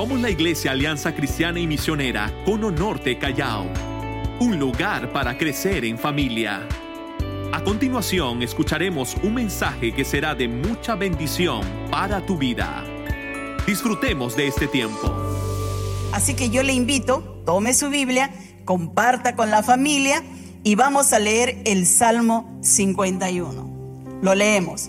Somos la Iglesia Alianza Cristiana y Misionera Cono Norte Callao, un lugar para crecer en familia. A continuación escucharemos un mensaje que será de mucha bendición para tu vida. Disfrutemos de este tiempo. Así que yo le invito, tome su Biblia, comparta con la familia y vamos a leer el Salmo 51. Lo leemos.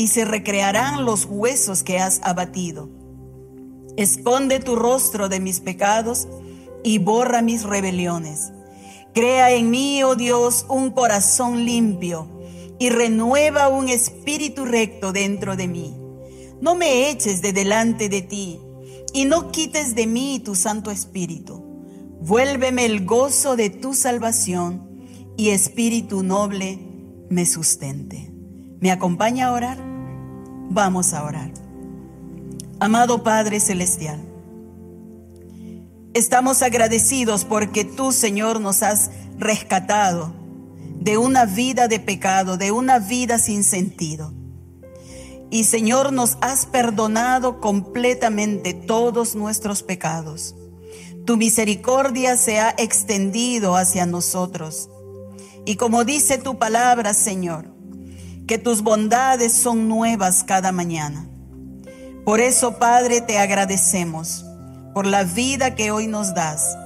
y se recrearán los huesos que has abatido. Esconde tu rostro de mis pecados y borra mis rebeliones. Crea en mí, oh Dios, un corazón limpio y renueva un espíritu recto dentro de mí. No me eches de delante de ti y no quites de mí tu Santo Espíritu. Vuélveme el gozo de tu salvación y espíritu noble me sustente. ¿Me acompaña a orar? Vamos a orar. Amado Padre Celestial, estamos agradecidos porque tú, Señor, nos has rescatado de una vida de pecado, de una vida sin sentido. Y Señor, nos has perdonado completamente todos nuestros pecados. Tu misericordia se ha extendido hacia nosotros. Y como dice tu palabra, Señor, que tus bondades son nuevas cada mañana. Por eso, Padre, te agradecemos por la vida que hoy nos das,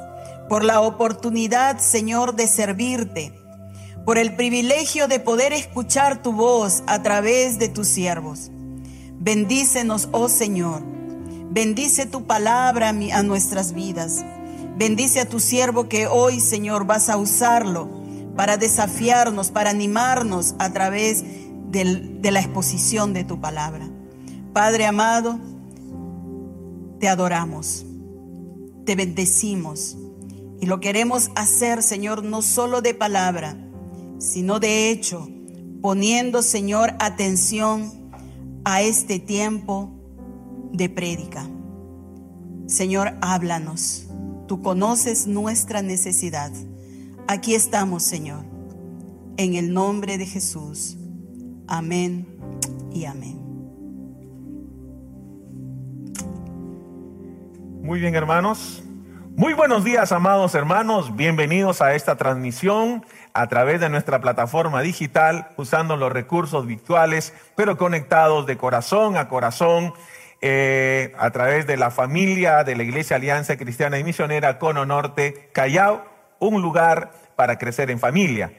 por la oportunidad, Señor, de servirte, por el privilegio de poder escuchar tu voz a través de tus siervos. Bendícenos, oh Señor. Bendice tu palabra a nuestras vidas. Bendice a tu siervo que hoy, Señor, vas a usarlo para desafiarnos, para animarnos a través de de la exposición de tu palabra. Padre amado, te adoramos, te bendecimos y lo queremos hacer, Señor, no solo de palabra, sino de hecho, poniendo, Señor, atención a este tiempo de prédica. Señor, háblanos. Tú conoces nuestra necesidad. Aquí estamos, Señor. En el nombre de Jesús. Amén y amén. Muy bien, hermanos. Muy buenos días, amados hermanos. Bienvenidos a esta transmisión a través de nuestra plataforma digital, usando los recursos virtuales, pero conectados de corazón a corazón, eh, a través de la familia de la Iglesia Alianza Cristiana y Misionera Cono Norte, Callao, un lugar para crecer en familia.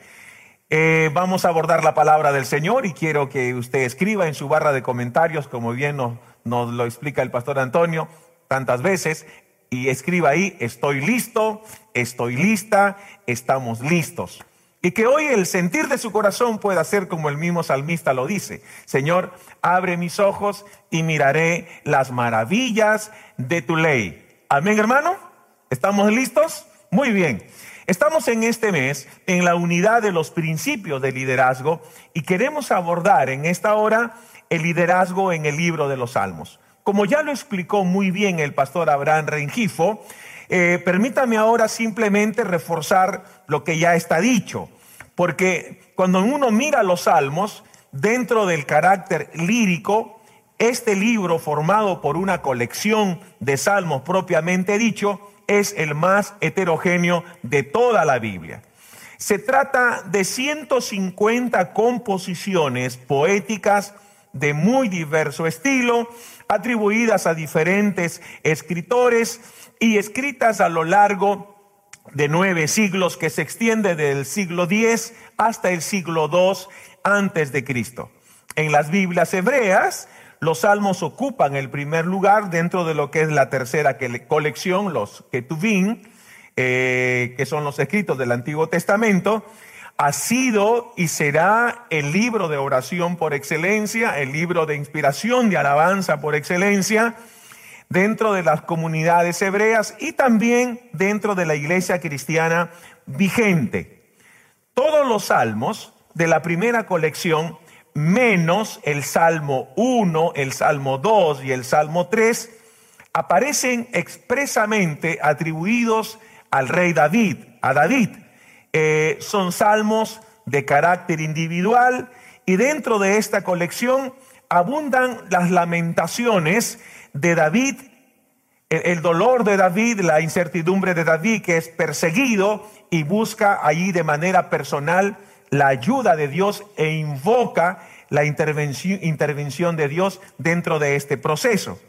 Eh, vamos a abordar la palabra del Señor y quiero que usted escriba en su barra de comentarios, como bien nos, nos lo explica el pastor Antonio tantas veces, y escriba ahí, estoy listo, estoy lista, estamos listos. Y que hoy el sentir de su corazón pueda ser como el mismo salmista lo dice. Señor, abre mis ojos y miraré las maravillas de tu ley. Amén, hermano. ¿Estamos listos? Muy bien. Estamos en este mes en la unidad de los principios de liderazgo y queremos abordar en esta hora el liderazgo en el libro de los Salmos. Como ya lo explicó muy bien el pastor Abraham Rengifo, eh, permítame ahora simplemente reforzar lo que ya está dicho, porque cuando uno mira los salmos, dentro del carácter lírico, este libro formado por una colección de salmos propiamente dicho, es el más heterogéneo de toda la Biblia. Se trata de 150 composiciones poéticas de muy diverso estilo, atribuidas a diferentes escritores y escritas a lo largo de nueve siglos que se extiende del siglo X hasta el siglo II antes de Cristo. En las Biblias hebreas, los salmos ocupan el primer lugar dentro de lo que es la tercera colección, los Ketuvim, eh, que son los escritos del Antiguo Testamento, ha sido y será el libro de oración por excelencia, el libro de inspiración, de alabanza por excelencia, dentro de las comunidades hebreas y también dentro de la iglesia cristiana vigente. Todos los salmos de la primera colección, menos el Salmo 1, el Salmo 2 y el Salmo 3, aparecen expresamente atribuidos al rey David, a David. Eh, son salmos de carácter individual y dentro de esta colección abundan las lamentaciones de David, el, dolor de David, la incertidumbre de David que es perseguido y busca allí de manera personal la ayuda de Dios e invoca la intervención, intervención de Dios dentro de este proceso.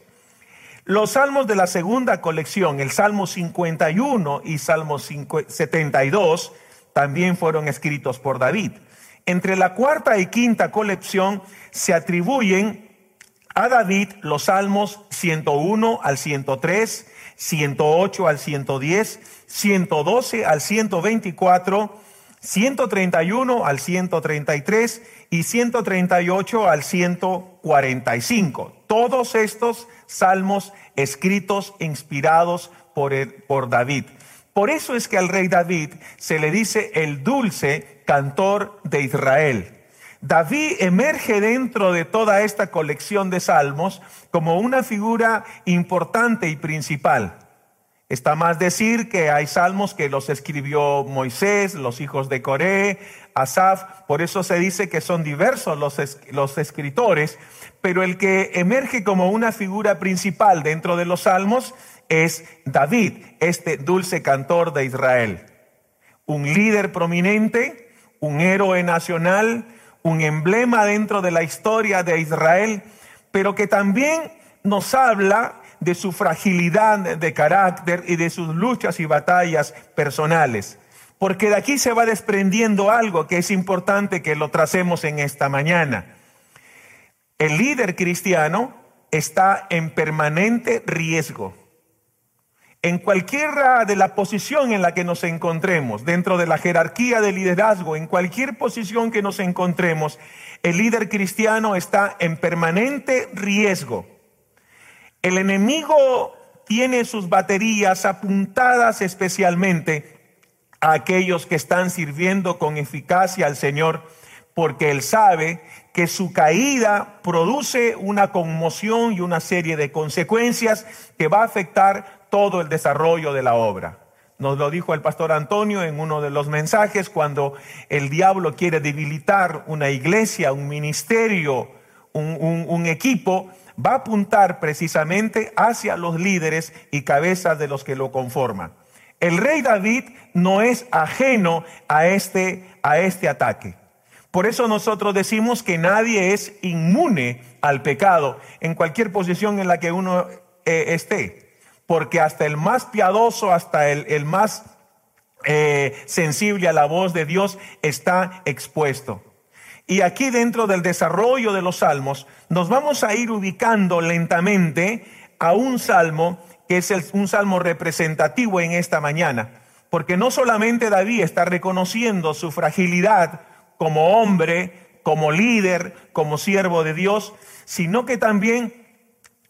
Los salmos de la segunda colección, el Salmo 51 y Salmo 72, también fueron escritos por David. Entre la cuarta y quinta colección se atribuyen a David los salmos 101 al 103, 108 al 110, 112 al 124, 131 al 133 y 138 al 145. Todos estos salmos escritos, inspirados por, por David. Por eso es que al rey David se le dice el dulce cantor de Israel. David emerge dentro de toda esta colección de salmos como una figura importante y principal. Está más decir que hay salmos que los escribió Moisés, los hijos de Coré, Asaf, por eso se dice que son diversos los, los escritores, pero el que emerge como una figura principal dentro de los salmos es David, este dulce cantor de Israel. Un líder prominente, un héroe nacional, un emblema dentro de la historia de Israel, pero que también nos habla de su fragilidad de carácter y de sus luchas y batallas personales. Porque de aquí se va desprendiendo algo que es importante que lo tracemos en esta mañana. El líder cristiano está en permanente riesgo en cualquiera de la posición en la que nos encontremos, dentro de la jerarquía de liderazgo, en cualquier posición que nos encontremos, el líder cristiano está en permanente riesgo. El enemigo tiene sus baterías apuntadas especialmente a aquellos que están sirviendo con eficacia al Señor, porque Él sabe que su caída produce una conmoción y una serie de consecuencias que va a afectar todo el desarrollo de la obra. Nos lo dijo el pastor Antonio en uno de los mensajes, cuando el diablo quiere debilitar una iglesia, un ministerio, un, equipo, va a apuntar precisamente hacia los líderes y cabezas de los que lo conforman. El rey David no es ajeno a este, a este ataque. Por eso nosotros decimos que nadie es inmune al pecado en cualquier posición en la que uno eh, esté porque hasta el más piadoso, hasta el, más eh, sensible a la voz de Dios está expuesto. Y aquí dentro del desarrollo de los salmos, nos vamos a ir ubicando lentamente a un salmo que es un salmo representativo en esta mañana, porque no solamente David está reconociendo su fragilidad como hombre, como líder, como siervo de Dios, sino que también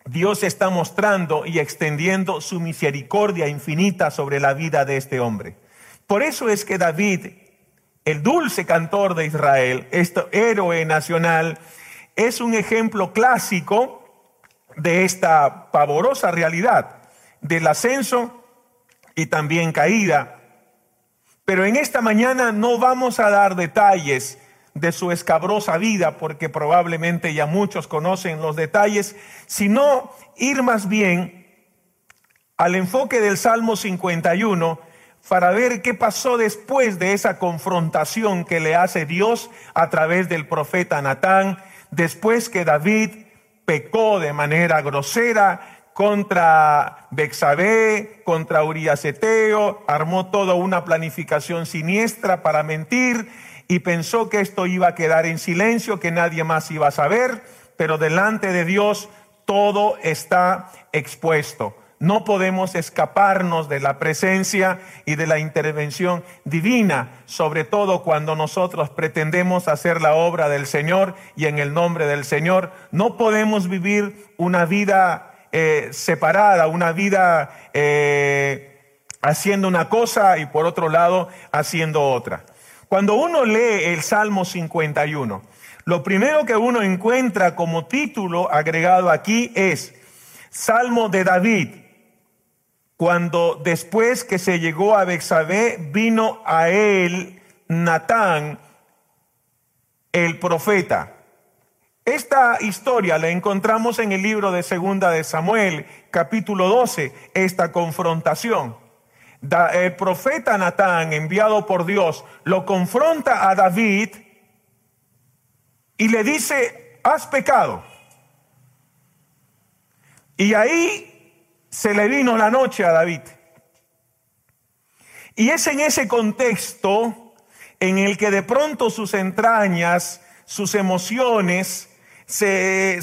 Dios está mostrando y extendiendo su misericordia infinita sobre la vida de este hombre. Por eso es que David, el dulce cantor de Israel, este héroe nacional, es un ejemplo clásico de esta pavorosa realidad del ascenso y también caída. Pero en esta mañana no vamos a dar detalles de su escabrosa vida, porque probablemente ya muchos conocen los detalles, sino ir más bien al enfoque del Salmo 51 para ver qué pasó después de esa confrontación que le hace Dios a través del profeta Natán, después que David pecó de manera grosera contra Bexabé, contra Uriaseteo, armó toda una planificación siniestra para mentir y pensó que esto iba a quedar en silencio, que nadie más iba a saber, pero delante de Dios todo está expuesto. No podemos escaparnos de la presencia y de la intervención divina, sobre todo cuando nosotros pretendemos hacer la obra del Señor y en el nombre del Señor. No podemos vivir una vida eh, separada, una vida eh, haciendo una cosa y por otro lado haciendo otra. Cuando uno lee el Salmo 51, lo primero que uno encuentra como título agregado aquí es Salmo de David, cuando después que se llegó a Bexabé vino a él Natán, el profeta. Esta historia la encontramos en el libro de Segunda de Samuel, capítulo 12, esta confrontación. el profeta Natán, enviado por Dios, lo confronta a David y le dice, has pecado. Y ahí se le vino la noche a David. Y es en ese contexto en el que de pronto sus entrañas, sus emociones, se,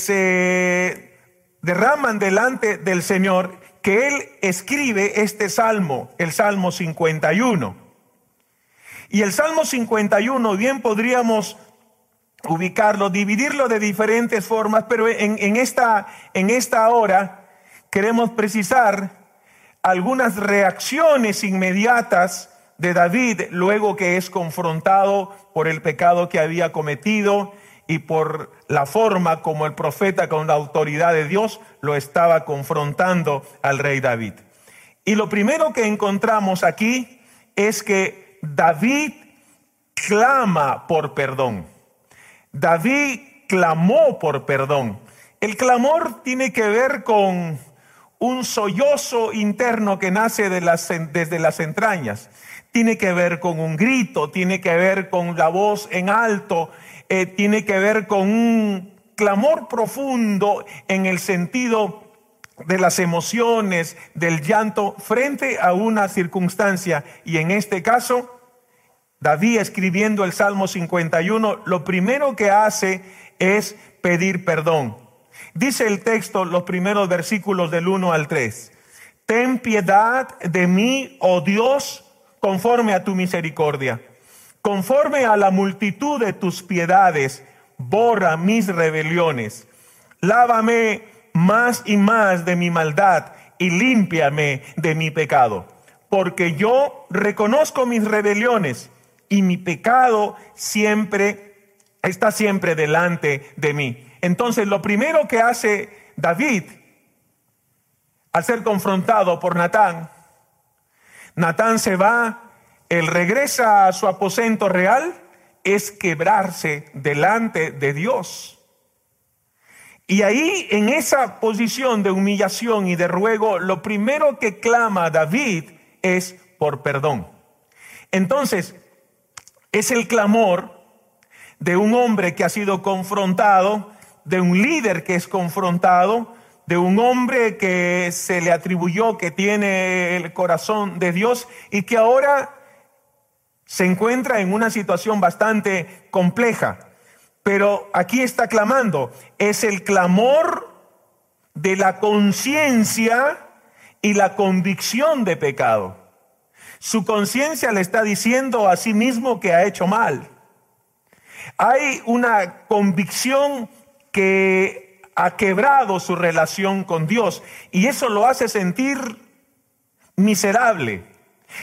derraman delante del Señor, que Él escribe este salmo, el Salmo 51. Y el Salmo 51 bien podríamos ubicarlo, dividirlo de diferentes formas, pero en, esta, en esta hora queremos precisar algunas reacciones inmediatas de David luego que es confrontado por el pecado que había cometido y por la forma como el profeta con la autoridad de Dios lo estaba confrontando al rey David. Y lo primero que encontramos aquí es que David clama por perdón. David clamó por perdón. El clamor tiene que ver con un sollozo interno que nace de las, desde las entrañas. Tiene que ver con un grito, tiene que ver con la voz en alto, eh, tiene que ver con un clamor profundo en el sentido de las emociones, del llanto frente a una circunstancia. Y en este caso, David escribiendo el Salmo 51, lo primero que hace es pedir perdón. Dice el texto, los primeros versículos del 1 al 3. Ten piedad de mí, oh Dios, conforme a tu misericordia Conforme a la multitud de tus piedades, borra mis rebeliones. Lávame más y más de mi maldad y límpiame de mi pecado. Porque yo reconozco mis rebeliones y mi pecado siempre está siempre delante de mí. Entonces, lo primero que hace David al ser confrontado por Natán, Natán se va él regresa a su aposento real es quebrarse delante de Dios. Y ahí, en esa posición de humillación y de ruego, lo primero que clama David es por perdón. Entonces, es el clamor de un hombre que ha sido confrontado, de un líder que es confrontado, de un hombre que se le atribuyó que tiene el corazón de Dios y que ahora se encuentra en una situación bastante compleja, pero aquí está clamando, es el clamor de la conciencia y la convicción de pecado. Su conciencia le está diciendo a sí mismo que ha hecho mal. Hay una convicción que ha quebrado su relación con Dios y eso lo hace sentir miserable,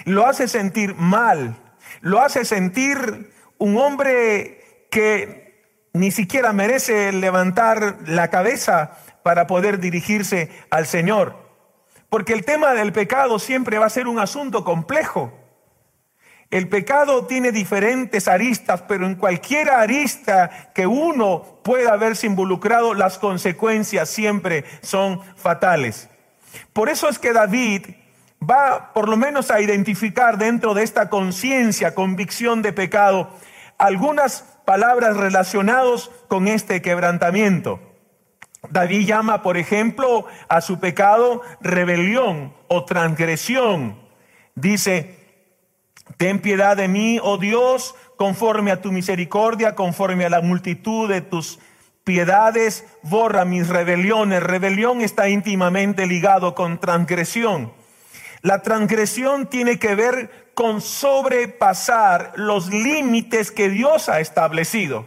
lo hace sentir mal, lo hace sentir un hombre que ni siquiera merece levantar la cabeza para poder dirigirse al Señor. Porque el tema del pecado siempre va a ser un asunto complejo. El pecado tiene diferentes aristas, pero en cualquier arista que uno pueda haberse involucrado, las consecuencias siempre son fatales. Por eso es que David va por lo menos a identificar dentro de esta conciencia, convicción de pecado, algunas palabras relacionadas con este quebrantamiento. David llama, por ejemplo, a su pecado rebelión o transgresión. Dice, ten piedad de mí, oh Dios, conforme a tu misericordia, conforme a la multitud de tus piedades, borra mis rebeliones. Rebelión está íntimamente ligado con transgresión. La transgresión tiene que ver con sobrepasar los límites que Dios ha establecido.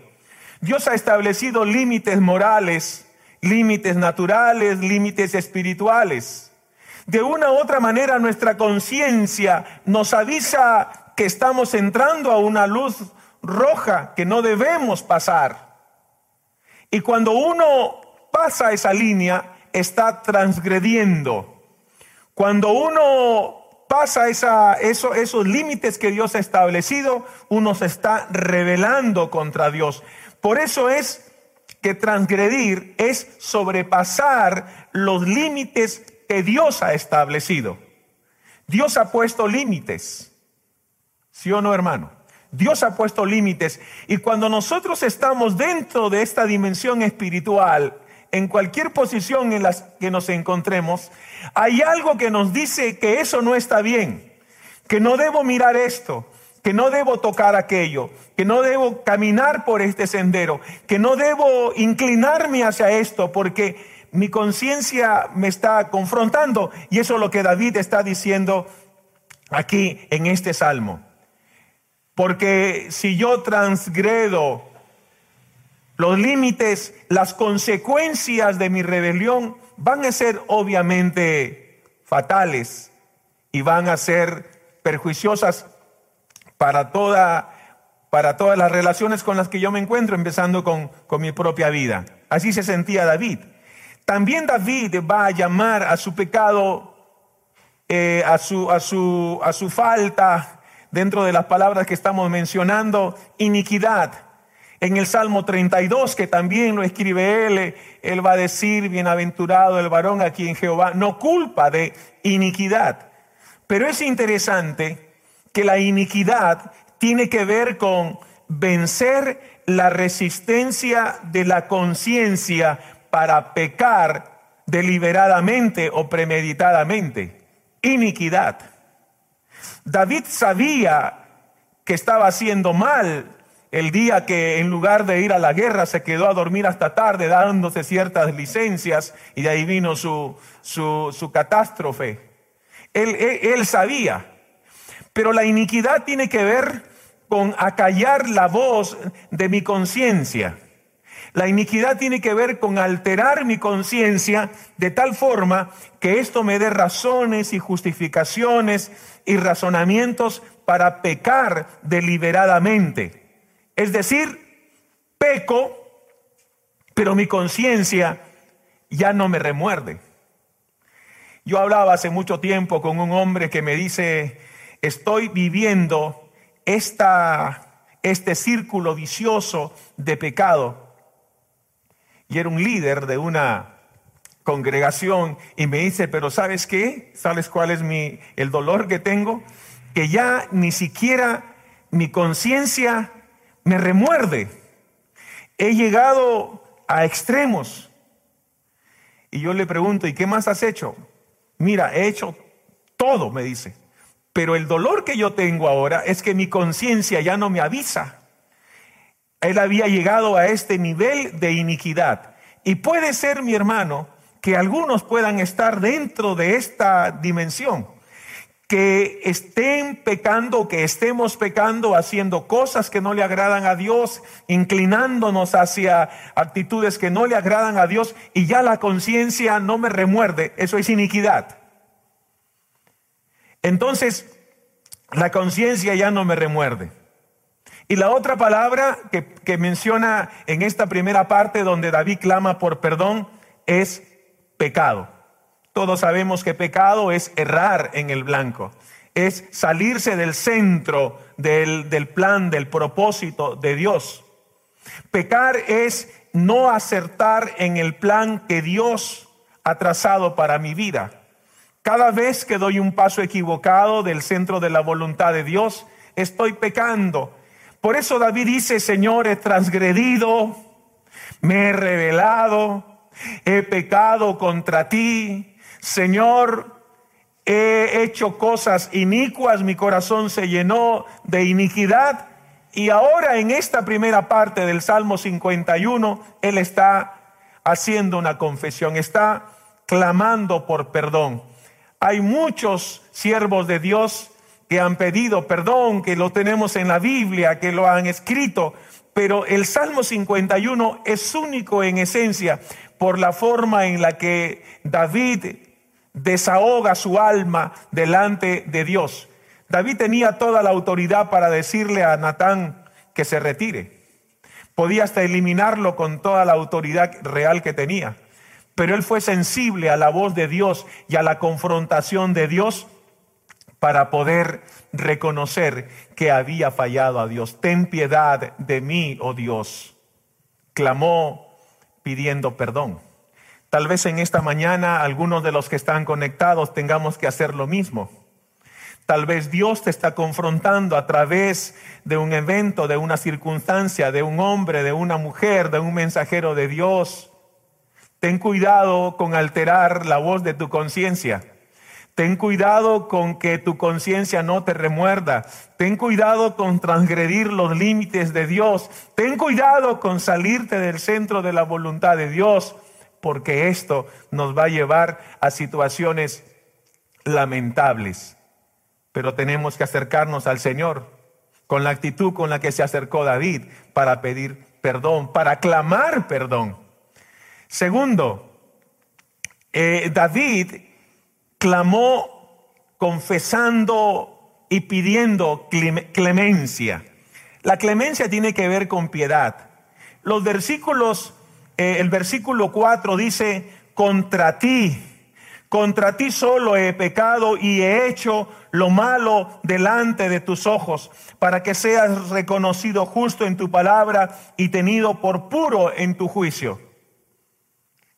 Dios ha establecido límites morales, límites naturales, límites espirituales. De una u otra manera nuestra conciencia nos avisa que estamos entrando a una luz roja que no debemos pasar. Y cuando uno pasa esa línea, está transgrediendo. Cuando uno pasa esa, eso, esos límites que Dios ha establecido, uno se está rebelando contra Dios. Por eso es que transgredir es sobrepasar los límites que Dios ha establecido. Dios ha puesto límites. ¿Sí o no, hermano? Dios ha puesto límites. Y cuando nosotros estamos dentro de esta dimensión espiritual, en cualquier posición en la que nos encontremos, hay algo que nos dice que eso no está bien, que no debo mirar esto, que no debo tocar aquello, que no debo caminar por este sendero, que no debo inclinarme hacia esto, porque mi conciencia me está confrontando. Y eso es lo que David está diciendo aquí en este salmo. Porque si yo transgredo los límites, las consecuencias de mi rebelión van a ser obviamente fatales y van a ser perjuiciosas para, toda, para todas las relaciones con las que yo me encuentro, empezando con, con mi propia vida. Así se sentía David. También David va a llamar a su pecado, eh, a, su, a, su, a su falta, dentro de las palabras que estamos mencionando, iniquidad. En el Salmo 32, que también lo escribe él, él va a decir, bienaventurado el varón a quien Jehová no culpa de iniquidad. Pero es interesante que la iniquidad tiene que ver con vencer la resistencia de la conciencia para pecar deliberadamente o premeditadamente. Iniquidad. David sabía que estaba haciendo mal el día que en lugar de ir a la guerra se quedó a dormir hasta tarde dándose ciertas licencias y de ahí vino su, su, catástrofe. Él, él sabía pero la iniquidad tiene que ver con acallar la voz de mi conciencia. La iniquidad tiene que ver con alterar mi conciencia de tal forma que esto me dé razones y justificaciones y razonamientos para pecar deliberadamente. Es decir, peco, pero mi conciencia ya no me remuerde. Yo hablaba hace mucho tiempo con un hombre que me dice, estoy viviendo esta, este círculo vicioso de pecado. Y era un líder de una congregación y me dice, pero ¿sabes qué? ¿Sabes cuál es mi, el dolor que tengo? Que ya ni siquiera mi conciencia me remuerde. He llegado a extremos. Y yo le pregunto, ¿y qué más has hecho? Mira, he hecho todo, me dice. Pero el dolor que yo tengo ahora es que mi conciencia ya no me avisa. Él había llegado a este nivel de iniquidad. Y puede ser, mi hermano, que algunos puedan estar dentro de esta dimensión, que estén pecando, que estemos pecando, haciendo cosas que no le agradan a Dios, inclinándonos hacia actitudes que no le agradan a Dios y ya la conciencia no me remuerde. Eso es iniquidad. Entonces, la conciencia ya no me remuerde. Y la otra palabra que, menciona en esta primera parte donde David clama por perdón es pecado. Todos sabemos que pecado es errar en el blanco, es salirse del centro del, del plan, del propósito de Dios. Pecar es no acertar en el plan que Dios ha trazado para mi vida. Cada vez que doy un paso equivocado del centro de la voluntad de Dios, estoy pecando. Por eso David dice, Señor, he transgredido, me he revelado, he pecado contra ti. Señor, he hecho cosas inicuas, mi corazón se llenó de iniquidad. Y ahora en esta primera parte del Salmo 51, Él está haciendo una confesión, está clamando por perdón. Hay muchos siervos de Dios que han pedido perdón, que lo tenemos en la Biblia, que lo han escrito, pero el Salmo 51 es único en esencia por la forma en la que David desahoga su alma delante de Dios. David tenía toda la autoridad para decirle a Natán que se retire. Podía hasta eliminarlo con toda la autoridad real que tenía. Pero él fue sensible a la voz de Dios y a la confrontación de Dios para poder reconocer que había fallado a Dios. Ten piedad de mí, oh Dios. Clamó pidiendo perdón. Tal vez en esta mañana algunos de los que están conectados tengamos que hacer lo mismo. Tal vez Dios te está confrontando a través de un evento, de una circunstancia, de un hombre, de una mujer, de un mensajero de Dios. Ten cuidado con alterar la voz de tu conciencia. Ten cuidado con que tu conciencia no te remuerda. Ten cuidado con transgredir los límites de Dios. Ten cuidado con salirte del centro de la voluntad de Dios porque esto nos va a llevar a situaciones lamentables. Pero tenemos que acercarnos al Señor con la actitud con la que se acercó David para pedir perdón, para clamar perdón. Segundo, eh, David clamó confesando y pidiendo clemencia. La clemencia tiene que ver con piedad. Los versículos eh, el versículo 4 dice, contra ti, contra ti solo he pecado y he hecho lo malo delante de tus ojos, para que seas reconocido justo en tu palabra y tenido por puro en tu juicio.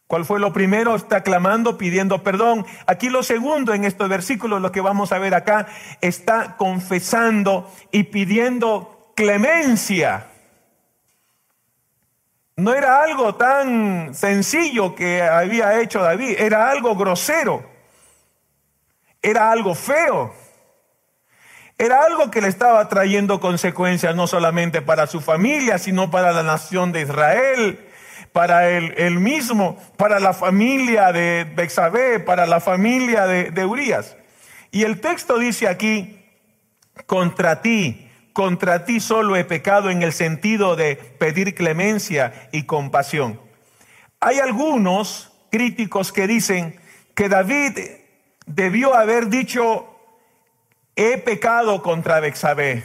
¿Cuál fue lo primero? Está clamando, pidiendo perdón. Aquí lo segundo en estos versículos, lo que vamos a ver acá, está confesando y pidiendo clemencia. No era algo tan sencillo que había hecho David, era algo grosero, era algo feo, era algo que le estaba trayendo consecuencias no solamente para su familia, sino para la nación de Israel, para él, mismo, para la familia de Bexabé, para la familia de, de Urias. Y el texto dice aquí, contra ti, contra ti solo he pecado en el sentido de pedir clemencia y compasión. Hay algunos críticos que dicen que David debió haber dicho, he pecado contra Bexabé,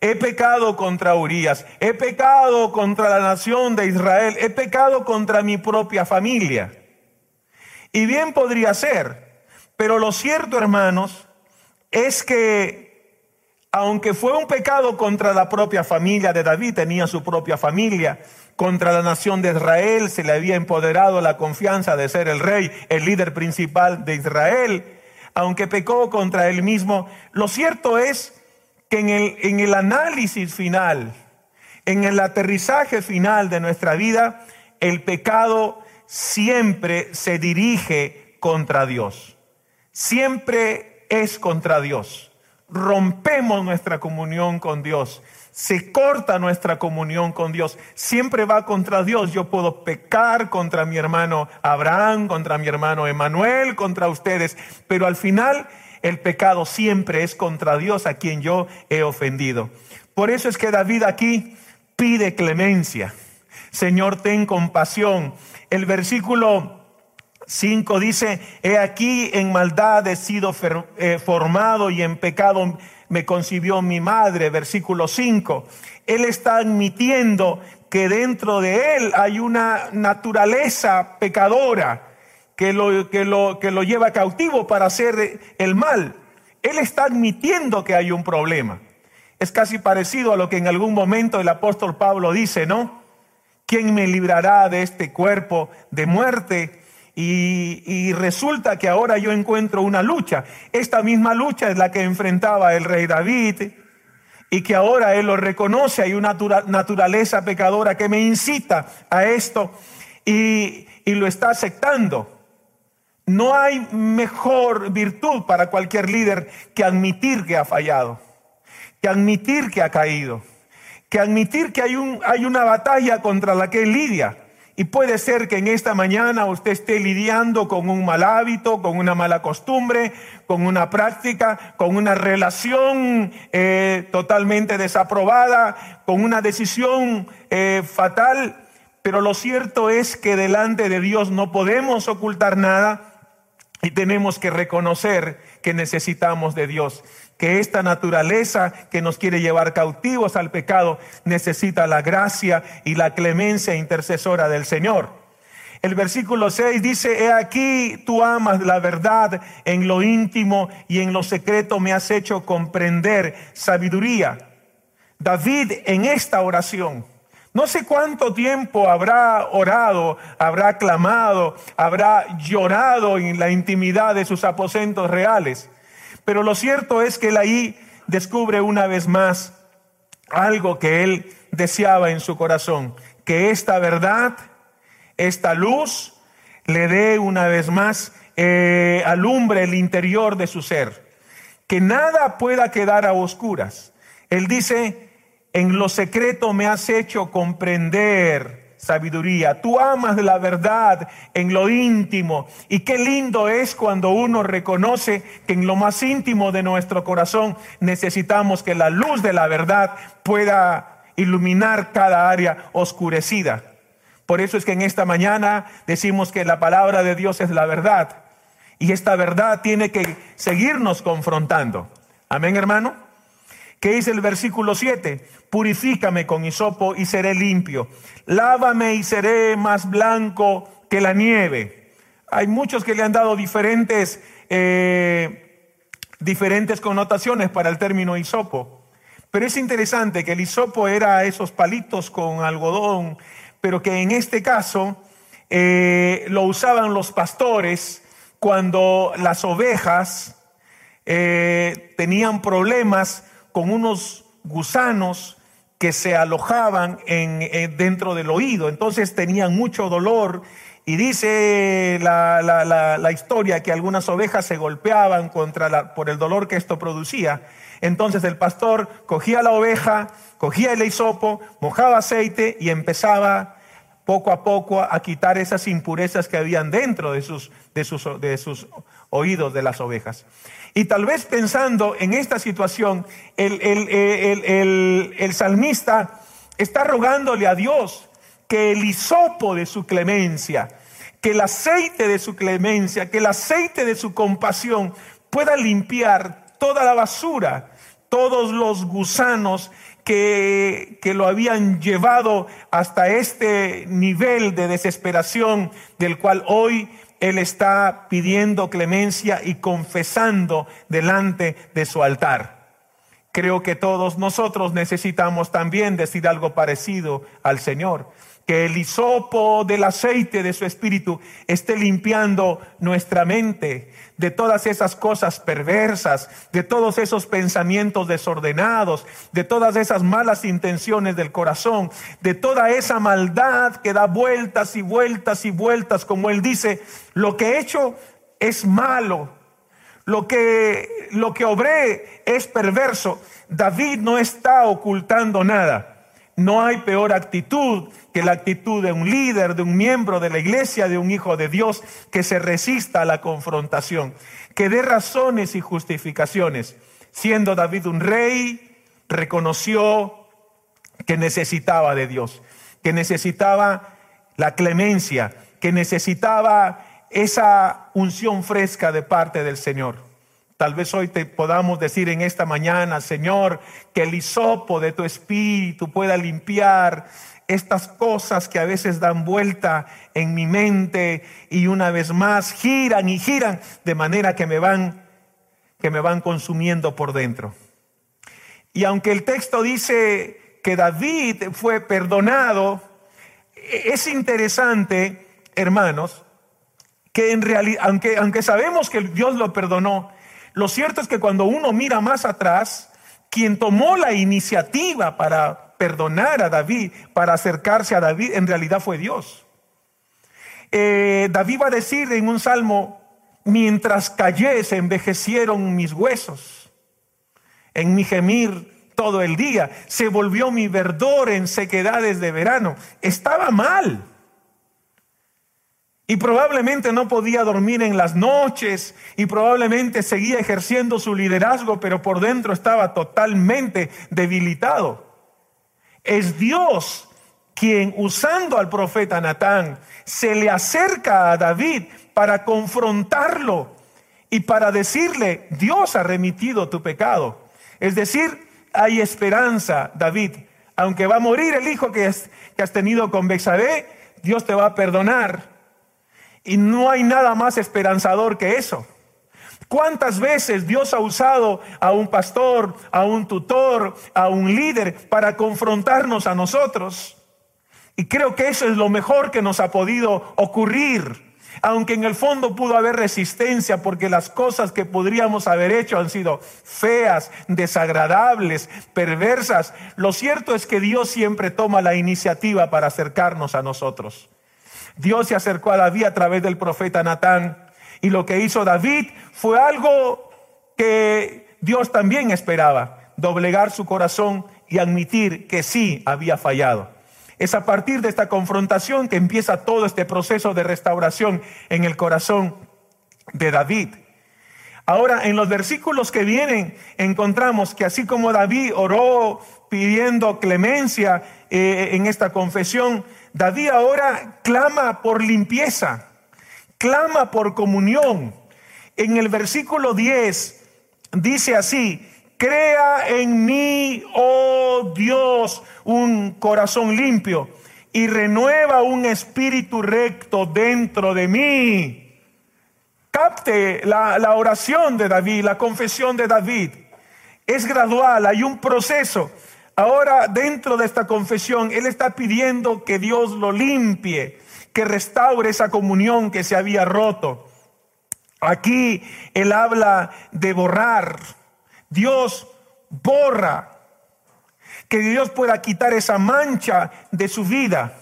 he pecado contra Urias, he pecado contra la nación de Israel, he pecado contra mi propia familia. Y bien podría ser, pero lo cierto, hermanos, es que aunque fue un pecado contra la propia familia de David, tenía su propia familia, contra la nación de Israel se le había empoderado la confianza de ser el rey, el líder principal de Israel, aunque pecó contra él mismo, lo cierto es que en el, en el análisis final, en el aterrizaje final de nuestra vida, el pecado siempre se dirige contra Dios, siempre es contra Dios rompemos nuestra comunión con Dios. Se corta nuestra comunión con Dios. Siempre va contra Dios. Yo puedo pecar contra mi hermano Abraham, contra mi hermano Emanuel, contra ustedes. Pero al final el pecado siempre es contra Dios a quien yo he ofendido. Por eso es que David aquí pide clemencia. Señor, ten compasión. El versículo 5 dice, he aquí en maldad he sido eh, formado y en pecado me concibió mi madre. Versículo 5. Él está admitiendo que dentro de él hay una naturaleza pecadora que lo, que lo, que lo lleva cautivo para hacer el mal. Él está admitiendo que hay un problema. Es casi parecido a lo que en algún momento el apóstol Pablo dice, ¿no? ¿Quién me librará de este cuerpo de muerte? Y, resulta que ahora yo encuentro una lucha. Esta misma lucha es la que enfrentaba el rey David y que ahora Él lo reconoce. Hay una naturaleza pecadora que me incita a esto y, y lo está aceptando. No hay mejor virtud para cualquier líder que admitir que ha fallado, que admitir que ha caído, que admitir que hay, un, hay una batalla contra la que lidia. Y puede ser que en esta mañana usted esté lidiando con un mal hábito, con una mala costumbre, con una práctica, con una relación eh, totalmente desaprobada, con una decisión eh, fatal. Pero lo cierto es que delante de Dios no podemos ocultar nada y tenemos que reconocer que necesitamos de Dios, que esta naturaleza que nos quiere llevar cautivos al pecado necesita la gracia y la clemencia intercesora del Señor. El versículo 6 dice, he aquí tú amas la verdad en lo íntimo y en lo secreto me has hecho comprender sabiduría. David en esta oración no sé cuánto tiempo habrá orado, habrá clamado, habrá llorado en la intimidad de sus aposentos reales. Pero lo cierto es que él ahí descubre una vez más algo que él deseaba en su corazón, que esta verdad, esta luz, le dé una vez más eh, alumbre el interior de su ser, que nada pueda quedar a oscuras. Él dice, en lo secreto me has hecho comprender sabiduría. Tú amas la verdad en lo íntimo. Y qué lindo es cuando uno reconoce que en lo más íntimo de nuestro corazón necesitamos que la luz de la verdad pueda iluminar cada área oscurecida. Por eso es que en esta mañana decimos que la palabra de Dios es la verdad. Y esta verdad tiene que seguirnos confrontando. Amén, hermano. ¿Qué dice el versículo 7? Purifícame con hisopo y seré limpio. Lávame y seré más blanco que la nieve. Hay muchos que le han dado diferentes, eh, diferentes connotaciones para el término hisopo. Pero es interesante que el hisopo era esos palitos con algodón, pero que en este caso eh, lo usaban los pastores cuando las ovejas eh, tenían problemas con unos gusanos que se alojaban en, dentro del oído, entonces tenían mucho dolor y dice la, historia que algunas ovejas se golpeaban contra por el dolor que esto producía. Entonces el pastor cogía la oveja, cogía el hisopo, mojaba aceite y empezaba poco a poco a quitar esas impurezas que habían dentro de sus oídos de las ovejas. Y tal vez pensando en esta situación, el, el, salmista está rogándole a Dios que el hisopo de su clemencia, que el aceite de su clemencia, que el aceite de su compasión pueda limpiar toda la basura, todos los gusanos que, que, lo habían llevado hasta este nivel de desesperación del cual hoy él está pidiendo clemencia y confesando delante de su altar. Creo que todos nosotros necesitamos también decir algo parecido al Señor que el hisopo del aceite de su espíritu esté limpiando nuestra mente de todas esas cosas perversas, de todos esos pensamientos desordenados, de todas esas malas intenciones del corazón, de toda esa maldad que da vueltas y vueltas y vueltas, como él dice, lo que he hecho es malo, lo que, lo que obré es perverso. David no está ocultando nada. No hay peor actitud que la actitud de un líder, de un miembro de la iglesia, de un hijo de Dios que se resista a la confrontación, que dé razones y justificaciones. Siendo David un rey, reconoció que necesitaba de Dios, que necesitaba la clemencia, que necesitaba esa unción fresca de parte del Señor. Tal vez hoy te podamos decir en esta mañana, Señor, que el hisopo de tu espíritu pueda limpiar estas cosas que a veces dan vuelta en mi mente y una vez más giran y giran de manera que me van que me van consumiendo por dentro. Y aunque el texto dice que David fue perdonado, es interesante, hermanos, que en realidad, aunque, aunque sabemos que Dios lo perdonó, lo cierto es que cuando uno mira más atrás, quien tomó la iniciativa para perdonar a David, para acercarse a David, en realidad fue Dios. Eh, David va a decir en un salmo, mientras callé se envejecieron mis huesos, en mi gemir todo el día, se volvió mi verdor en sequedades de verano. Estaba mal. Y probablemente no podía dormir en las noches y probablemente seguía ejerciendo su liderazgo, pero por dentro estaba totalmente debilitado. Es Dios quien, usando al profeta Natán, se le acerca a David para confrontarlo y para decirle, Dios ha remitido tu pecado. Es decir, hay esperanza, David. Aunque va a morir el hijo que has, tenido con Bexabé, Dios te va a perdonar y no hay nada más esperanzador que eso. ¿Cuántas veces Dios ha usado a un pastor, a un tutor, a un líder para confrontarnos a nosotros? Y creo que eso es lo mejor que nos ha podido ocurrir. Aunque en el fondo pudo haber resistencia porque las cosas que podríamos haber hecho han sido feas, desagradables, perversas. Lo cierto es que Dios siempre toma la iniciativa para acercarnos a nosotros. Dios se acercó a David a través del profeta Natán y lo que hizo David fue algo que Dios también esperaba, doblegar su corazón y admitir que sí había fallado. Es a partir de esta confrontación que empieza todo este proceso de restauración en el corazón de David. Ahora, en los versículos que vienen, encontramos que así como David oró pidiendo clemencia eh, en esta confesión, David ahora clama por limpieza, clama por comunión. En el versículo 10 dice así, crea en mí, oh Dios, un corazón limpio y renueva un espíritu recto dentro de mí. Capte la, oración de David, la confesión de David. Es gradual, hay un proceso. Ahora, dentro de esta confesión, Él está pidiendo que Dios lo limpie, que restaure esa comunión que se había roto. Aquí Él habla de borrar. Dios borra. Que Dios pueda quitar esa mancha de su vida.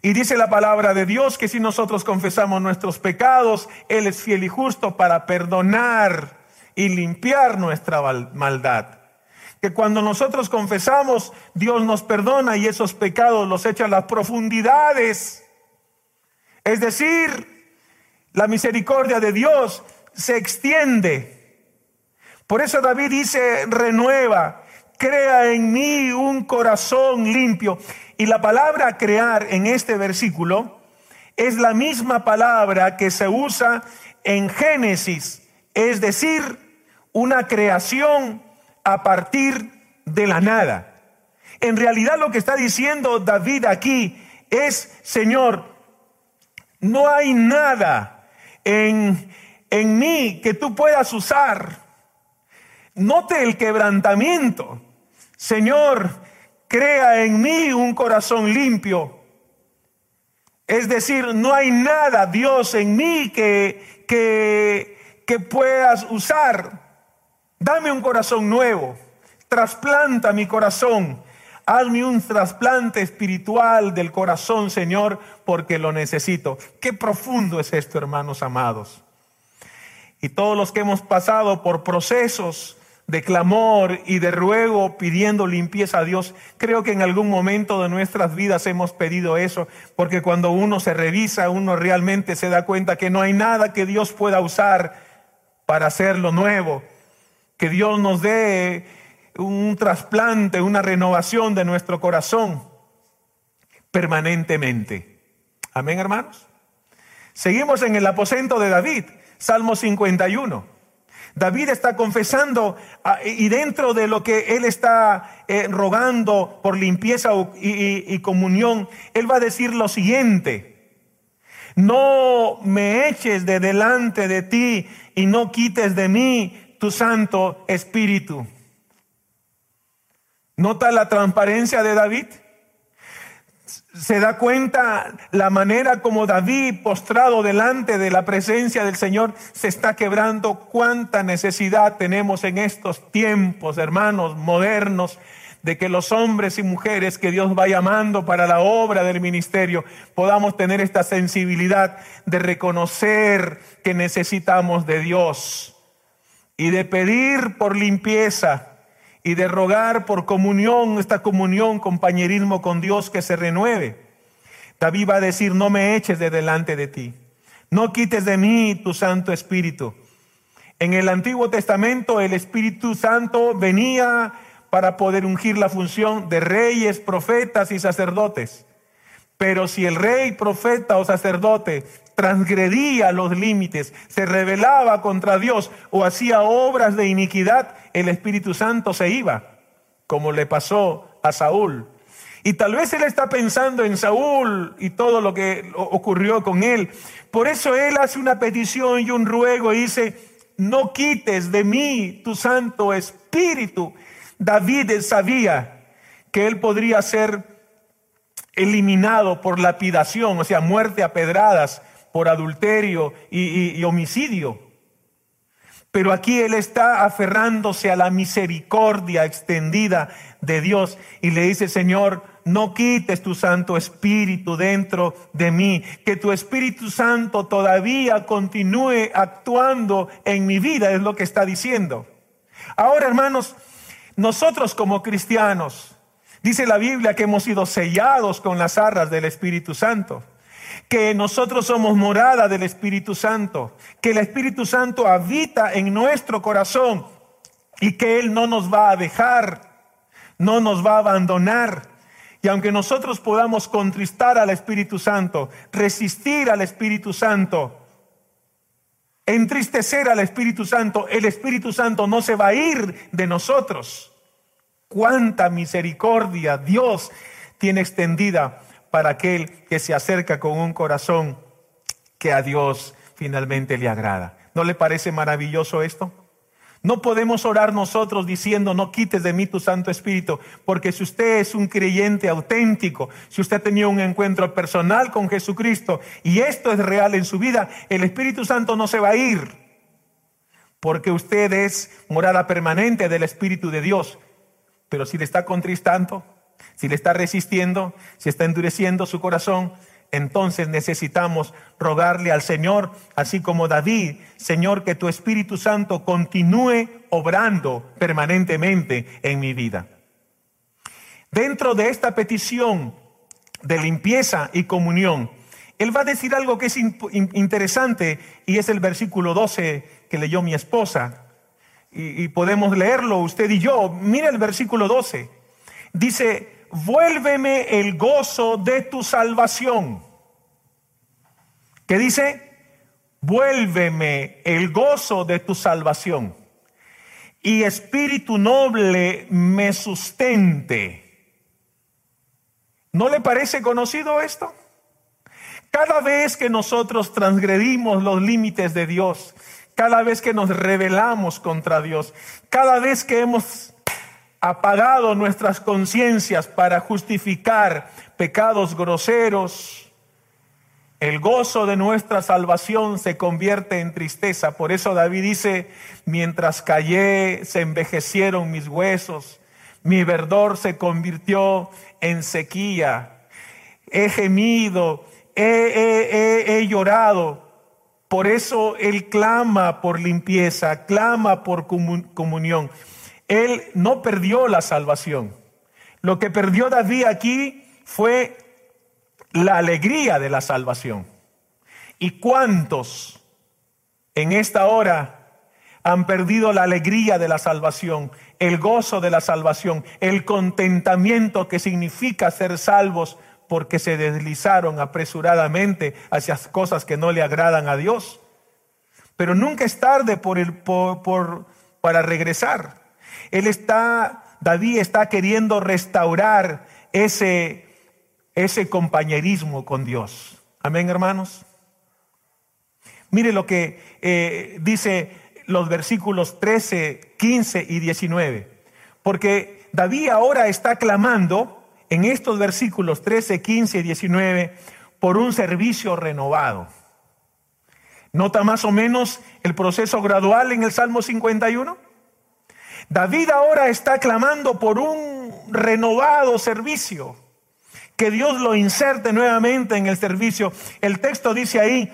Y dice la palabra de Dios que si nosotros confesamos nuestros pecados, Él es fiel y justo para perdonar y limpiar nuestra maldad que cuando nosotros confesamos, Dios nos perdona y esos pecados los echa a las profundidades. Es decir, la misericordia de Dios se extiende. Por eso David dice, renueva, crea en mí un corazón limpio. Y la palabra crear en este versículo es la misma palabra que se usa en Génesis, es decir, una creación a partir de la nada. En realidad lo que está diciendo David aquí es, Señor, no hay nada en, en mí que tú puedas usar. Note el quebrantamiento. Señor, crea en mí un corazón limpio. Es decir, no hay nada, Dios, en mí que, que, que puedas usar. Dame un corazón nuevo, trasplanta mi corazón, hazme un trasplante espiritual del corazón, Señor, porque lo necesito. Qué profundo es esto, hermanos amados. Y todos los que hemos pasado por procesos de clamor y de ruego pidiendo limpieza a Dios, creo que en algún momento de nuestras vidas hemos pedido eso, porque cuando uno se revisa, uno realmente se da cuenta que no hay nada que Dios pueda usar para hacerlo nuevo que Dios nos dé un trasplante, una renovación de nuestro corazón permanentemente. Amén, hermanos. Seguimos en el aposento de David, Salmo 51. David está confesando ah, y dentro de lo que él está eh, rogando por limpieza y comunión, él va a decir lo siguiente. No me eches de delante de ti y no quites de mí tu Santo Espíritu. ¿Nota la transparencia de David? se da cuenta la manera como David, postrado delante de la presencia del Señor, se está quebrando. Cuánta necesidad tenemos en estos tiempos, hermanos, modernos, de que los hombres y mujeres que Dios va llamando para la obra del ministerio podamos tener esta sensibilidad de reconocer que necesitamos de Dios y de pedir por limpieza y de rogar por comunión, esta comunión, compañerismo con Dios que se renueve. David va a decir, no me eches de delante de ti, no quites de mí tu Santo Espíritu. En el Antiguo Testamento el Espíritu Santo venía para poder ungir la función de reyes, profetas y sacerdotes. Pero si el rey, profeta o sacerdote transgredía los límites, se rebelaba contra Dios o hacía obras de iniquidad, el Espíritu Santo se iba, como le pasó a Saúl. Y tal vez él está pensando en Saúl y todo lo que ocurrió con él. Por eso él hace una petición y un ruego y dice, no quites de mí tu Santo Espíritu. David sabía que él podría ser eliminado por lapidación, o sea, muerte a pedradas por adulterio y, homicidio. Pero aquí él está aferrándose a la misericordia extendida de Dios y le dice, Señor, no quites tu Santo Espíritu dentro de mí, que tu Espíritu Santo todavía continúe actuando en mi vida, es lo que está diciendo. Ahora, hermanos, nosotros como cristianos, dice la Biblia que hemos sido sellados con las arras del Espíritu Santo que nosotros somos morada del Espíritu Santo, que el Espíritu Santo habita en nuestro corazón y que Él no nos va a dejar, no nos va a abandonar. Y aunque nosotros podamos contristar al Espíritu Santo, resistir al Espíritu Santo, entristecer al Espíritu Santo, el Espíritu Santo no se va a ir de nosotros. Cuánta misericordia Dios tiene extendida para aquel que se acerca con un corazón que a Dios finalmente le agrada. ¿No le parece maravilloso esto? No podemos orar nosotros diciendo, no quites de mí tu Santo Espíritu, porque si usted es un creyente auténtico, si usted tenido un encuentro personal con Jesucristo y esto es real en su vida, el Espíritu Santo no se va a ir, porque usted es morada permanente del Espíritu de Dios. Pero si le está contristando, si le está resistiendo, si está endureciendo su corazón, entonces necesitamos rogarle al Señor, así como David, Señor, que tu Espíritu Santo continúe obrando permanentemente en mi vida. Dentro de esta petición de limpieza y comunión, Él va a decir algo que es interesante y es el versículo 12 que leyó mi esposa. Y, podemos leerlo usted y yo. Mire el versículo 12. Dice, vuélveme el gozo de tu salvación. ¿Qué dice? Vuélveme el gozo de tu salvación. Y espíritu noble me sustente. ¿No le parece conocido esto? Cada vez que nosotros transgredimos los límites de Dios, cada vez que nos rebelamos contra Dios, cada vez que hemos apagado nuestras conciencias para justificar pecados groseros, el gozo de nuestra salvación se convierte en tristeza. Por eso David dice, mientras callé, se envejecieron mis huesos, mi verdor se convirtió en sequía. He gemido, he, llorado. Por eso Él clama por limpieza, clama por comunión. Él no perdió la salvación. Lo que perdió David aquí fue la alegría de la salvación. ¿Y cuántos en esta hora han perdido la alegría de la salvación, el gozo de la salvación, el contentamiento que significa ser salvos porque se deslizaron apresuradamente hacia cosas que no le agradan a Dios? Pero nunca es tarde para regresar. Él está, David está queriendo restaurar ese, ese compañerismo con Dios. Amén, hermanos. Mire lo que eh, dice los versículos 13, 15 y 19. Porque David ahora está clamando en estos versículos 13, 15 y 19 por un servicio renovado. ¿Nota más o menos el proceso gradual en el Salmo 51? David ahora está clamando por un renovado servicio, que Dios lo inserte nuevamente en el servicio. El texto dice ahí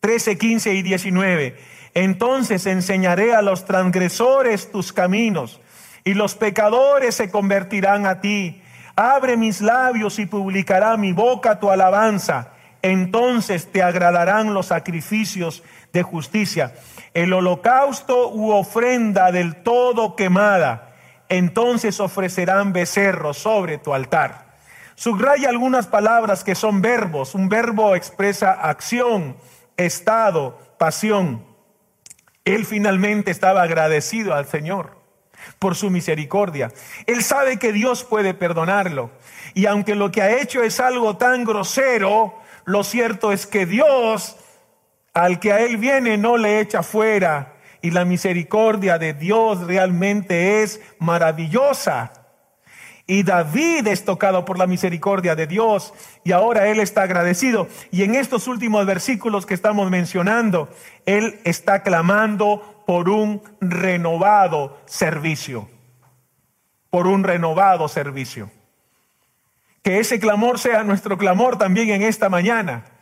13, 15 y 19, entonces enseñaré a los transgresores tus caminos y los pecadores se convertirán a ti. Abre mis labios y publicará mi boca tu alabanza. Entonces te agradarán los sacrificios de justicia, el holocausto u ofrenda del todo quemada. Entonces ofrecerán becerros sobre tu altar. Subraya algunas palabras que son verbos. Un verbo expresa acción, estado, pasión. Él finalmente estaba agradecido al Señor por su misericordia. Él sabe que Dios puede perdonarlo. Y aunque lo que ha hecho es algo tan grosero, lo cierto es que Dios, al que a Él viene, no le echa fuera. Y la misericordia de Dios realmente es maravillosa. Y David es tocado por la misericordia de Dios y ahora él está agradecido. Y en estos últimos versículos que estamos mencionando, él está clamando por un renovado servicio. Por un renovado servicio. Que ese clamor sea nuestro clamor también en esta mañana.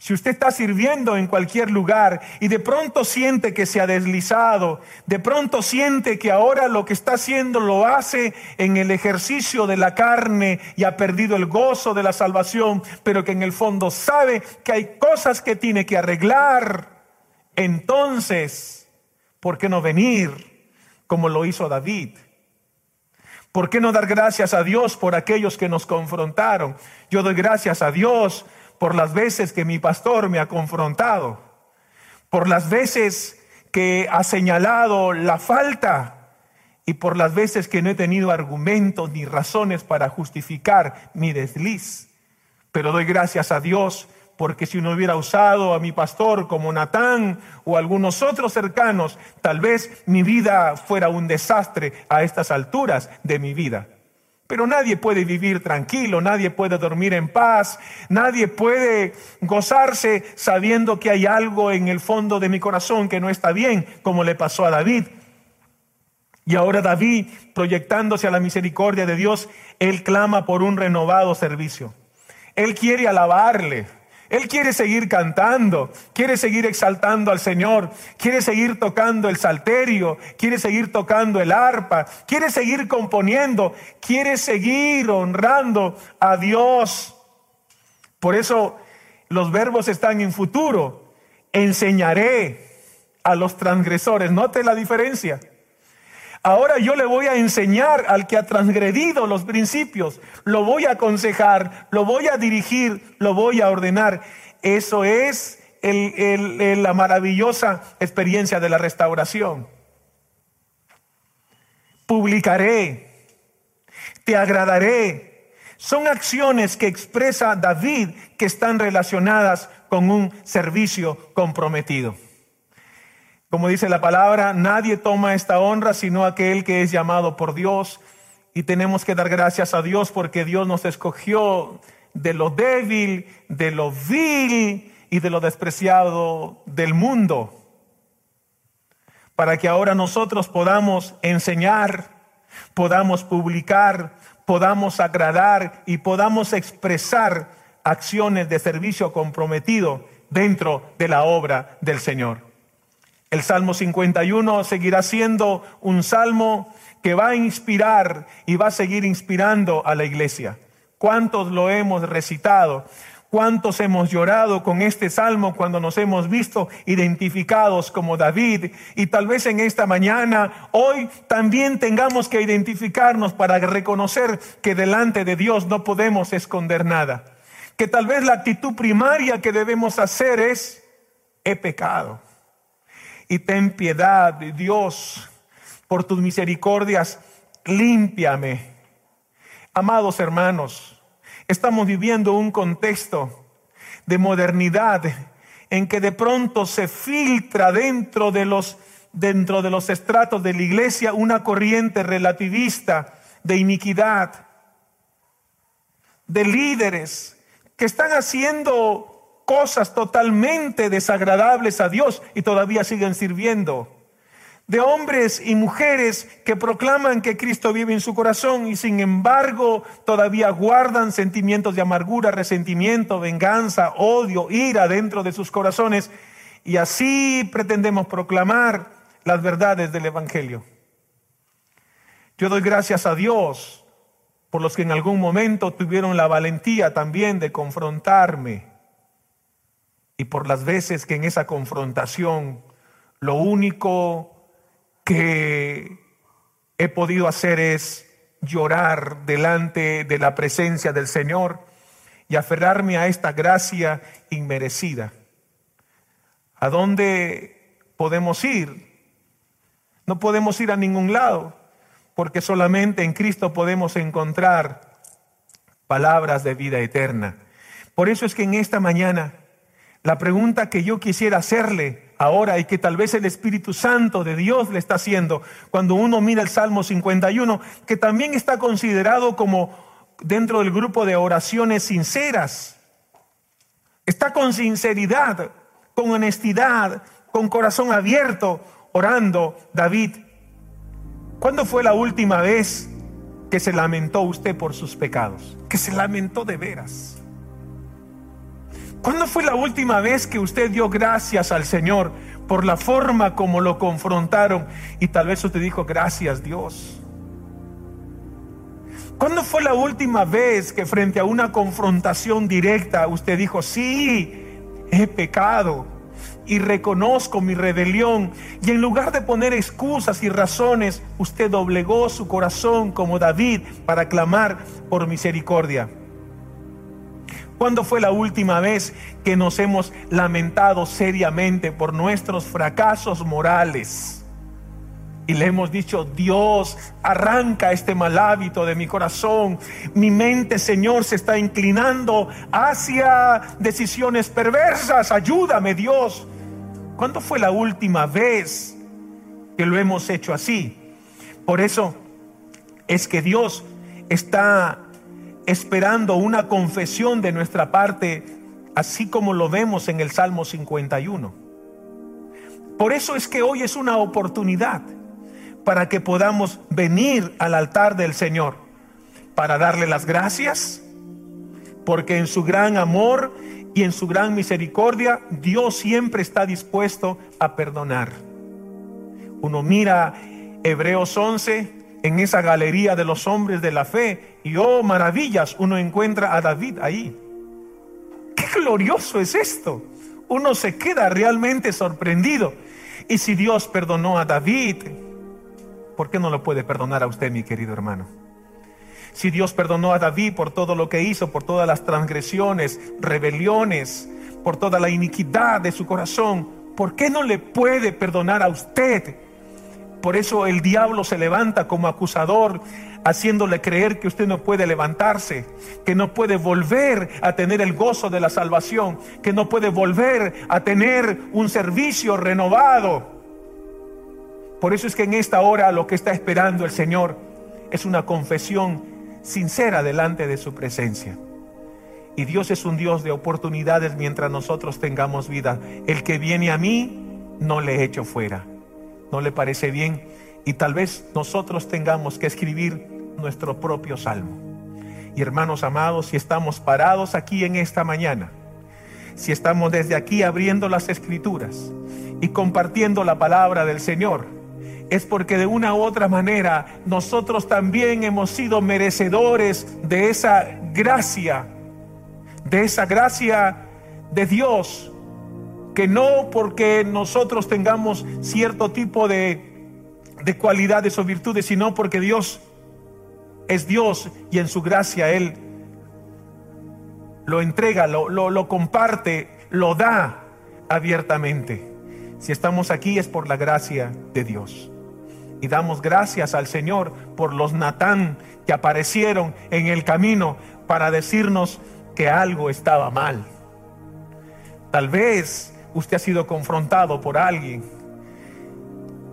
Si usted está sirviendo en cualquier lugar y de pronto siente que se ha deslizado, de pronto siente que ahora lo que está haciendo lo hace en el ejercicio de la carne y ha perdido el gozo de la salvación, pero que en el fondo sabe que hay cosas que tiene que arreglar, entonces ¿por qué no venir como lo hizo David? ¿Por qué no dar gracias a Dios por aquellos que nos confrontaron? Yo doy gracias a Dios por las veces que mi pastor me ha confrontado, por las veces que ha señalado la falta y por las veces que no he tenido argumentos ni razones para justificar mi desliz. Pero doy gracias a Dios porque si uno hubiera usado a mi pastor como Natán o algunos otros cercanos, tal vez mi vida fuera un desastre a estas alturas de mi vida. Pero nadie puede vivir tranquilo, nadie puede dormir en paz, nadie puede gozarse sabiendo que hay algo en el fondo de mi corazón que no está bien, como le pasó a David. Y ahora David, proyectándose a la misericordia de Dios, él clama por un renovado servicio. Él quiere alabarle, él quiere seguir cantando, quiere seguir exaltando al Señor, quiere seguir tocando el salterio, quiere seguir tocando el arpa, quiere seguir componiendo, quiere seguir honrando a Dios. Por eso los verbos están en futuro. Enseñaré a los transgresores. Note la diferencia. Ahora yo le voy a enseñar al que ha transgredido los principios, lo voy a aconsejar, lo voy a dirigir, lo voy a ordenar. Eso es la maravillosa experiencia de la restauración. Publicaré, te agradaré. Son acciones que expresa David que están relacionadas con un servicio comprometido. Como dice la palabra, nadie toma esta honra sino aquel que es llamado por Dios. Y tenemos que dar gracias a Dios porque Dios nos escogió de lo débil, de lo vil y de lo despreciado del mundo. Para que ahora nosotros podamos enseñar, podamos publicar, podamos agradar y podamos expresar acciones de servicio comprometido dentro de la obra del Señor. El Salmo 51 seguirá siendo un salmo que va a inspirar y va a seguir inspirando a la iglesia. ¿Cuántos lo hemos recitado? ¿Cuántos hemos llorado con este salmo cuando nos hemos visto identificados como David? Y tal vez en esta mañana, hoy también tengamos que identificarnos para reconocer que delante de Dios no podemos esconder nada. Que tal vez la actitud primaria que debemos hacer es, he pecado y ten piedad, Dios, por tus misericordias, límpiame. Amados hermanos, estamos viviendo un contexto de modernidad en que de pronto se filtra dentro de los dentro de los estratos de la iglesia una corriente relativista de iniquidad. de líderes que están haciendo cosas totalmente desagradables a Dios y todavía siguen sirviendo. De hombres y mujeres que proclaman que Cristo vive en su corazón y sin embargo todavía guardan sentimientos de amargura, resentimiento, venganza, odio, ira dentro de sus corazones. Y así pretendemos proclamar las verdades del Evangelio. Yo doy gracias a Dios por los que en algún momento tuvieron la valentía también de confrontarme y por las veces que en esa confrontación lo único que he podido hacer es llorar delante de la presencia del Señor y aferrarme a esta gracia inmerecida. ¿A dónde podemos ir? No podemos ir a ningún lado porque solamente en Cristo podemos encontrar palabras de vida eterna. Por eso es que en esta mañana la pregunta que yo quisiera hacerle ahora y que tal vez el Espíritu Santo de Dios le está haciendo cuando uno mira el Salmo 51, que también está considerado como dentro del grupo de oraciones sinceras. Está con sinceridad, con honestidad, con corazón abierto, orando David ¿Cuándo fue la última vez que se lamentó usted por sus pecados? Que se lamentó de veras. ¿Cuándo fue la última vez que usted dio gracias al Señor por la forma como lo confrontaron y tal vez usted dijo gracias Dios? ¿Cuándo fue la última vez que frente a una confrontación directa usted dijo, sí, he pecado? y reconozco mi rebelión. Y en lugar de poner excusas y razones, usted doblegó su corazón como David para clamar por misericordia. ¿Cuándo fue la última vez que nos hemos lamentado seriamente por nuestros fracasos morales? Y le hemos dicho, Dios, arranca este mal hábito de mi corazón. Mi mente, Señor, se está inclinando hacia decisiones perversas. Ayúdame, Dios. ¿Cuándo fue la última vez que lo hemos hecho así? Por eso es que Dios está esperando una confesión de nuestra parte, así como lo vemos en el Salmo 51. Por eso es que hoy es una oportunidad para que podamos venir al altar del Señor, para darle las gracias, porque en su gran amor y en su gran misericordia, Dios siempre está dispuesto a perdonar. Uno mira Hebreos 11 en esa galería de los hombres de la fe y oh maravillas, uno encuentra a David ahí. Qué glorioso es esto. Uno se queda realmente sorprendido. Y si Dios perdonó a David, ¿por qué no lo puede perdonar a usted, mi querido hermano? Si Dios perdonó a David por todo lo que hizo, por todas las transgresiones, rebeliones, por toda la iniquidad de su corazón, ¿por qué no le puede perdonar a usted? Por eso el diablo se levanta como acusador, haciéndole creer que usted no puede levantarse, que no puede volver a tener el gozo de la salvación, que no puede volver a tener un servicio renovado. Por eso es que en esta hora lo que está esperando el Señor es una confesión sincera delante de su presencia. Y Dios es un Dios de oportunidades mientras nosotros tengamos vida. El que viene a mí, no le echo fuera. ¿No le parece bien? Y tal vez nosotros tengamos que escribir nuestro propio salmo. Y hermanos amados, si estamos parados aquí en esta mañana, si estamos desde aquí abriendo las escrituras y compartiendo la palabra del Señor, es porque de una u otra manera nosotros también hemos sido merecedores de esa gracia, de esa gracia de Dios, que no porque nosotros tengamos cierto tipo de, de cualidades o virtudes, sino porque Dios es Dios y en su gracia Él lo entrega, lo, lo, lo comparte, lo da abiertamente. Si estamos aquí es por la gracia de Dios. Y damos gracias al Señor por los Natán que aparecieron en el camino para decirnos que algo estaba mal. Tal vez usted ha sido confrontado por alguien.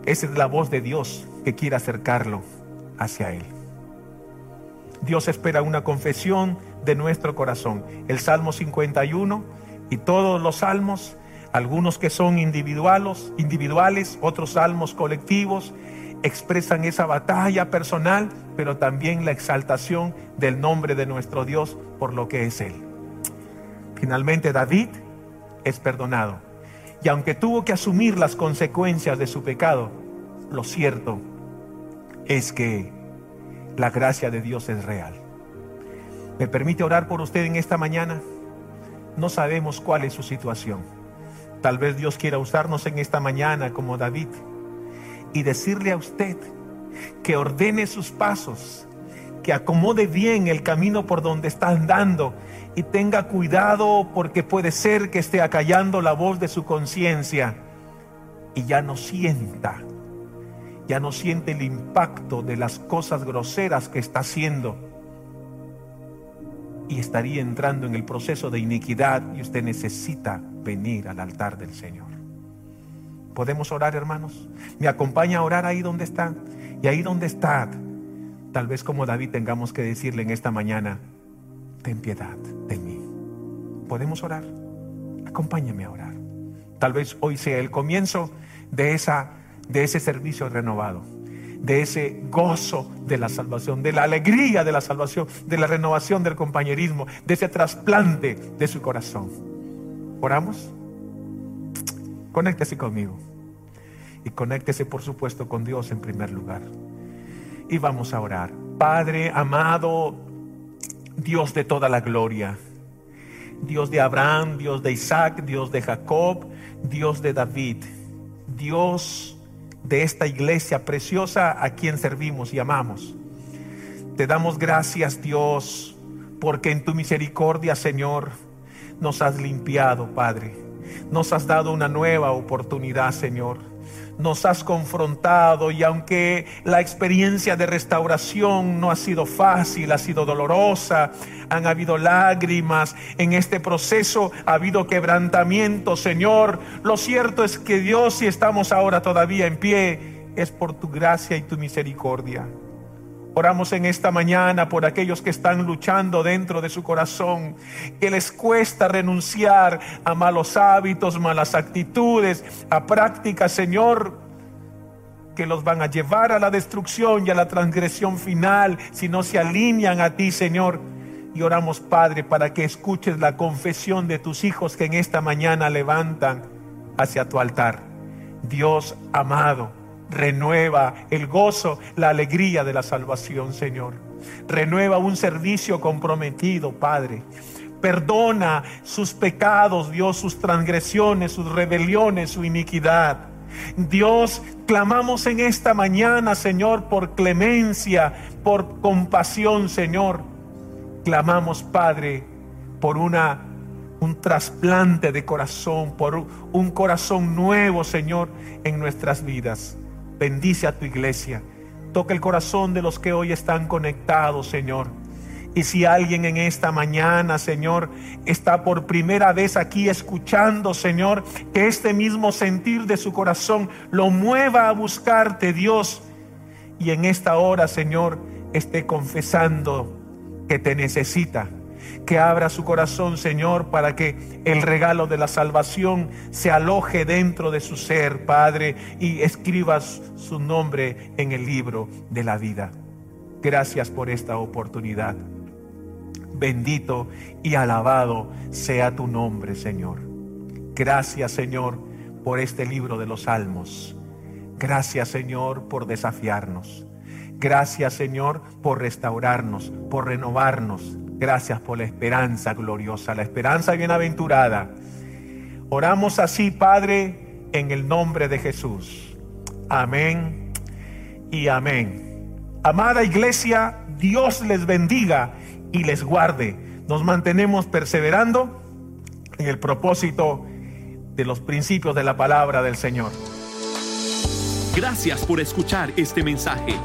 Esa es la voz de Dios que quiere acercarlo hacia Él. Dios espera una confesión de nuestro corazón. El Salmo 51 y todos los salmos, algunos que son individuales, individuales, otros salmos colectivos, expresan esa batalla personal, pero también la exaltación del nombre de nuestro Dios por lo que es Él. Finalmente David es perdonado. Y aunque tuvo que asumir las consecuencias de su pecado, lo cierto es que la gracia de Dios es real. ¿Me permite orar por usted en esta mañana? No sabemos cuál es su situación. Tal vez Dios quiera usarnos en esta mañana como David y decirle a usted que ordene sus pasos, que acomode bien el camino por donde está andando y tenga cuidado porque puede ser que esté acallando la voz de su conciencia y ya no sienta, ya no siente el impacto de las cosas groseras que está haciendo y estaría entrando en el proceso de iniquidad y usted necesita venir al altar del Señor. ¿Podemos orar, hermanos? ¿Me acompaña a orar ahí donde está? Y ahí donde está, tal vez como David tengamos que decirle en esta mañana, ten piedad de mí. ¿Podemos orar? Acompáñame a orar. Tal vez hoy sea el comienzo de, esa, de ese servicio renovado, de ese gozo de la salvación, de la alegría de la salvación, de la renovación del compañerismo, de ese trasplante de su corazón. ¿Oramos? Conéctese conmigo. Y conéctese, por supuesto, con Dios en primer lugar. Y vamos a orar. Padre amado, Dios de toda la gloria. Dios de Abraham, Dios de Isaac, Dios de Jacob, Dios de David. Dios de esta iglesia preciosa a quien servimos y amamos. Te damos gracias Dios porque en tu misericordia Señor nos has limpiado Padre. Nos has dado una nueva oportunidad Señor nos has confrontado y aunque la experiencia de restauración no ha sido fácil, ha sido dolorosa, han habido lágrimas, en este proceso ha habido quebrantamiento, Señor, lo cierto es que Dios, si estamos ahora todavía en pie, es por tu gracia y tu misericordia. Oramos en esta mañana por aquellos que están luchando dentro de su corazón, que les cuesta renunciar a malos hábitos, malas actitudes, a prácticas, Señor, que los van a llevar a la destrucción y a la transgresión final si no se alinean a ti, Señor. Y oramos, Padre, para que escuches la confesión de tus hijos que en esta mañana levantan hacia tu altar. Dios amado Renueva el gozo, la alegría de la salvación, Señor. Renueva un servicio comprometido, Padre. Perdona sus pecados, Dios, sus transgresiones, sus rebeliones, su iniquidad. Dios, clamamos en esta mañana, Señor, por clemencia, por compasión, Señor. Clamamos, Padre, por una un trasplante de corazón, por un corazón nuevo, Señor, en nuestras vidas. Bendice a tu iglesia. Toca el corazón de los que hoy están conectados, Señor. Y si alguien en esta mañana, Señor, está por primera vez aquí escuchando, Señor, que este mismo sentir de su corazón lo mueva a buscarte, Dios. Y en esta hora, Señor, esté confesando que te necesita que abra su corazón, Señor, para que el regalo de la salvación se aloje dentro de su ser, Padre, y escribas su nombre en el libro de la vida. Gracias por esta oportunidad. Bendito y alabado sea tu nombre, Señor. Gracias, Señor, por este libro de los salmos. Gracias, Señor, por desafiarnos. Gracias, Señor, por restaurarnos, por renovarnos. Gracias por la esperanza gloriosa, la esperanza bienaventurada. Oramos así, Padre, en el nombre de Jesús. Amén y amén. Amada iglesia, Dios les bendiga y les guarde. Nos mantenemos perseverando en el propósito de los principios de la palabra del Señor. Gracias por escuchar este mensaje.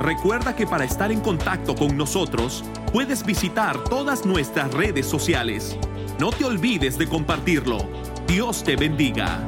Recuerda que para estar en contacto con nosotros, puedes visitar todas nuestras redes sociales. No te olvides de compartirlo. Dios te bendiga.